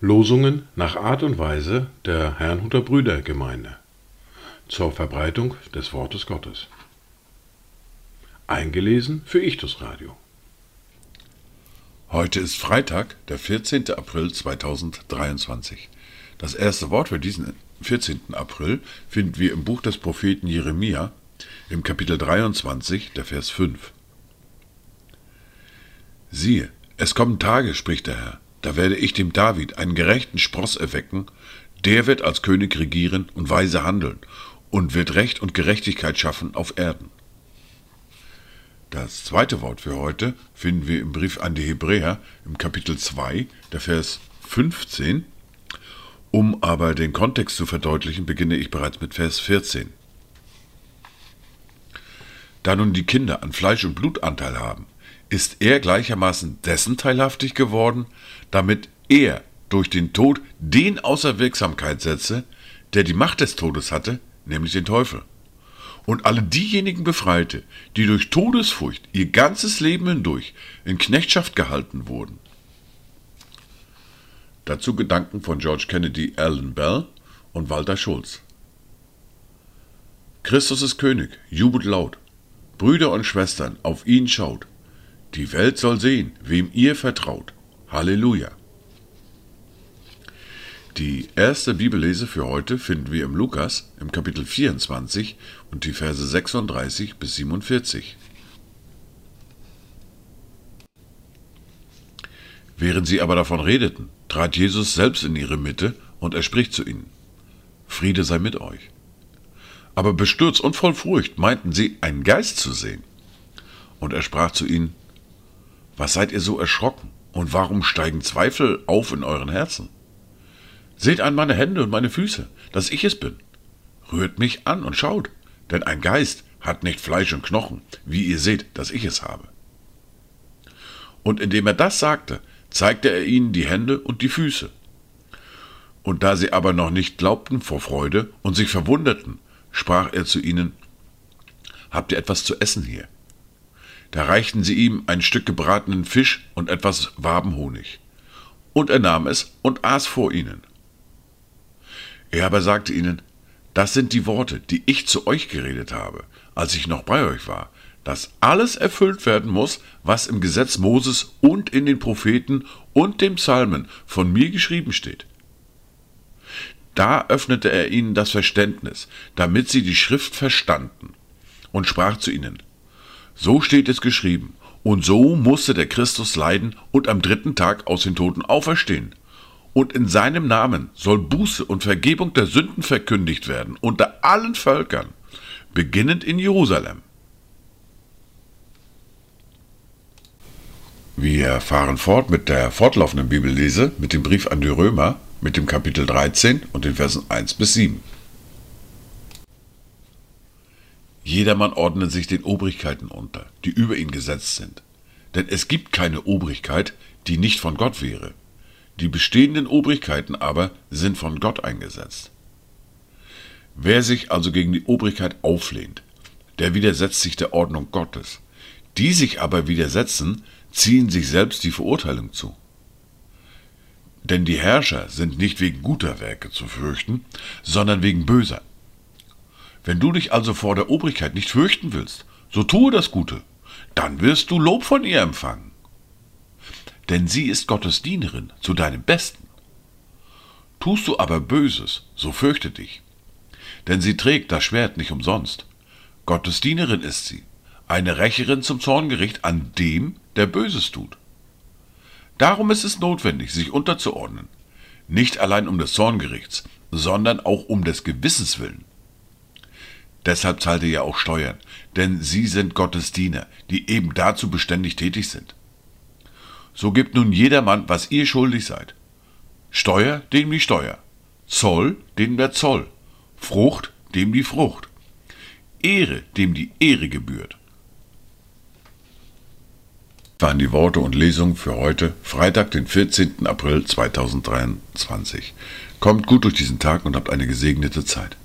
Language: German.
Losungen nach Art und Weise der Herrnhuter Brüdergemeinde zur Verbreitung des Wortes Gottes. Eingelesen für Ichtus Radio. Heute ist Freitag, der 14. April 2023. Das erste Wort für diesen 14. April finden wir im Buch des Propheten Jeremia im Kapitel 23, der Vers 5. Siehe, es kommen Tage, spricht der Herr, da werde ich dem David einen gerechten Spross erwecken, der wird als König regieren und weise handeln und wird Recht und Gerechtigkeit schaffen auf Erden. Das zweite Wort für heute finden wir im Brief an die Hebräer im Kapitel 2, der Vers 15. Um aber den Kontext zu verdeutlichen, beginne ich bereits mit Vers 14. Da nun die Kinder an Fleisch und Blutanteil haben, ist er gleichermaßen dessen teilhaftig geworden, damit er durch den Tod den außer Wirksamkeit setze, der die Macht des Todes hatte, nämlich den Teufel. Und alle diejenigen befreite, die durch Todesfurcht ihr ganzes Leben hindurch in Knechtschaft gehalten wurden. Dazu Gedanken von George Kennedy, Alan Bell und Walter Schulz. Christus ist König, jubelt laut. Brüder und Schwestern, auf ihn schaut. Die Welt soll sehen, wem ihr vertraut. Halleluja. Die erste Bibellese für heute finden wir im Lukas im Kapitel 24 und die Verse 36 bis 47. Während sie aber davon redeten, trat Jesus selbst in ihre Mitte und er spricht zu ihnen. Friede sei mit euch. Aber bestürzt und voll Furcht meinten sie, einen Geist zu sehen. Und er sprach zu ihnen, Was seid ihr so erschrocken und warum steigen Zweifel auf in euren Herzen? Seht an meine Hände und meine Füße, dass ich es bin. Rührt mich an und schaut, denn ein Geist hat nicht Fleisch und Knochen, wie ihr seht, dass ich es habe. Und indem er das sagte, zeigte er ihnen die Hände und die Füße. Und da sie aber noch nicht glaubten vor Freude und sich verwunderten, sprach er zu ihnen, Habt ihr etwas zu essen hier? Da reichten sie ihm ein Stück gebratenen Fisch und etwas Wabenhonig. Und er nahm es und aß vor ihnen. Er aber sagte ihnen, das sind die Worte, die ich zu euch geredet habe, als ich noch bei euch war, dass alles erfüllt werden muss, was im Gesetz Moses und in den Propheten und dem Psalmen von mir geschrieben steht. Da öffnete er ihnen das Verständnis, damit sie die Schrift verstanden, und sprach zu ihnen, So steht es geschrieben, und so musste der Christus leiden und am dritten Tag aus den Toten auferstehen und in seinem Namen soll Buße und Vergebung der Sünden verkündigt werden unter allen Völkern, beginnend in Jerusalem. Wir fahren fort mit der fortlaufenden Bibellese, mit dem Brief an die Römer, mit dem Kapitel 13 und den Versen 1 bis 7. Jedermann ordne sich den Obrigkeiten unter, die über ihn gesetzt sind. Denn es gibt keine Obrigkeit, die nicht von Gott wäre. Die bestehenden Obrigkeiten aber sind von Gott eingesetzt. Wer sich also gegen die Obrigkeit auflehnt, der widersetzt sich der Ordnung Gottes. Die sich aber widersetzen, ziehen sich selbst die Verurteilung zu. Denn die Herrscher sind nicht wegen guter Werke zu fürchten, sondern wegen böser. Wenn du dich also vor der Obrigkeit nicht fürchten willst, so tue das Gute, dann wirst du Lob von ihr empfangen denn sie ist Gottes Dienerin zu deinem Besten. Tust du aber Böses, so fürchte dich, denn sie trägt das Schwert nicht umsonst. Gottes Dienerin ist sie, eine Rächerin zum Zorngericht an dem, der Böses tut. Darum ist es notwendig, sich unterzuordnen, nicht allein um des Zorngerichts, sondern auch um des Gewissens willen. Deshalb zahlt ihr ja auch Steuern, denn sie sind Gottes Diener, die eben dazu beständig tätig sind. So gebt nun jedermann, was ihr schuldig seid. Steuer, dem die Steuer. Zoll, dem der Zoll. Frucht, dem die Frucht. Ehre, dem die Ehre gebührt. Waren die Worte und Lesungen für heute, Freitag, den 14. April 2023. Kommt gut durch diesen Tag und habt eine gesegnete Zeit.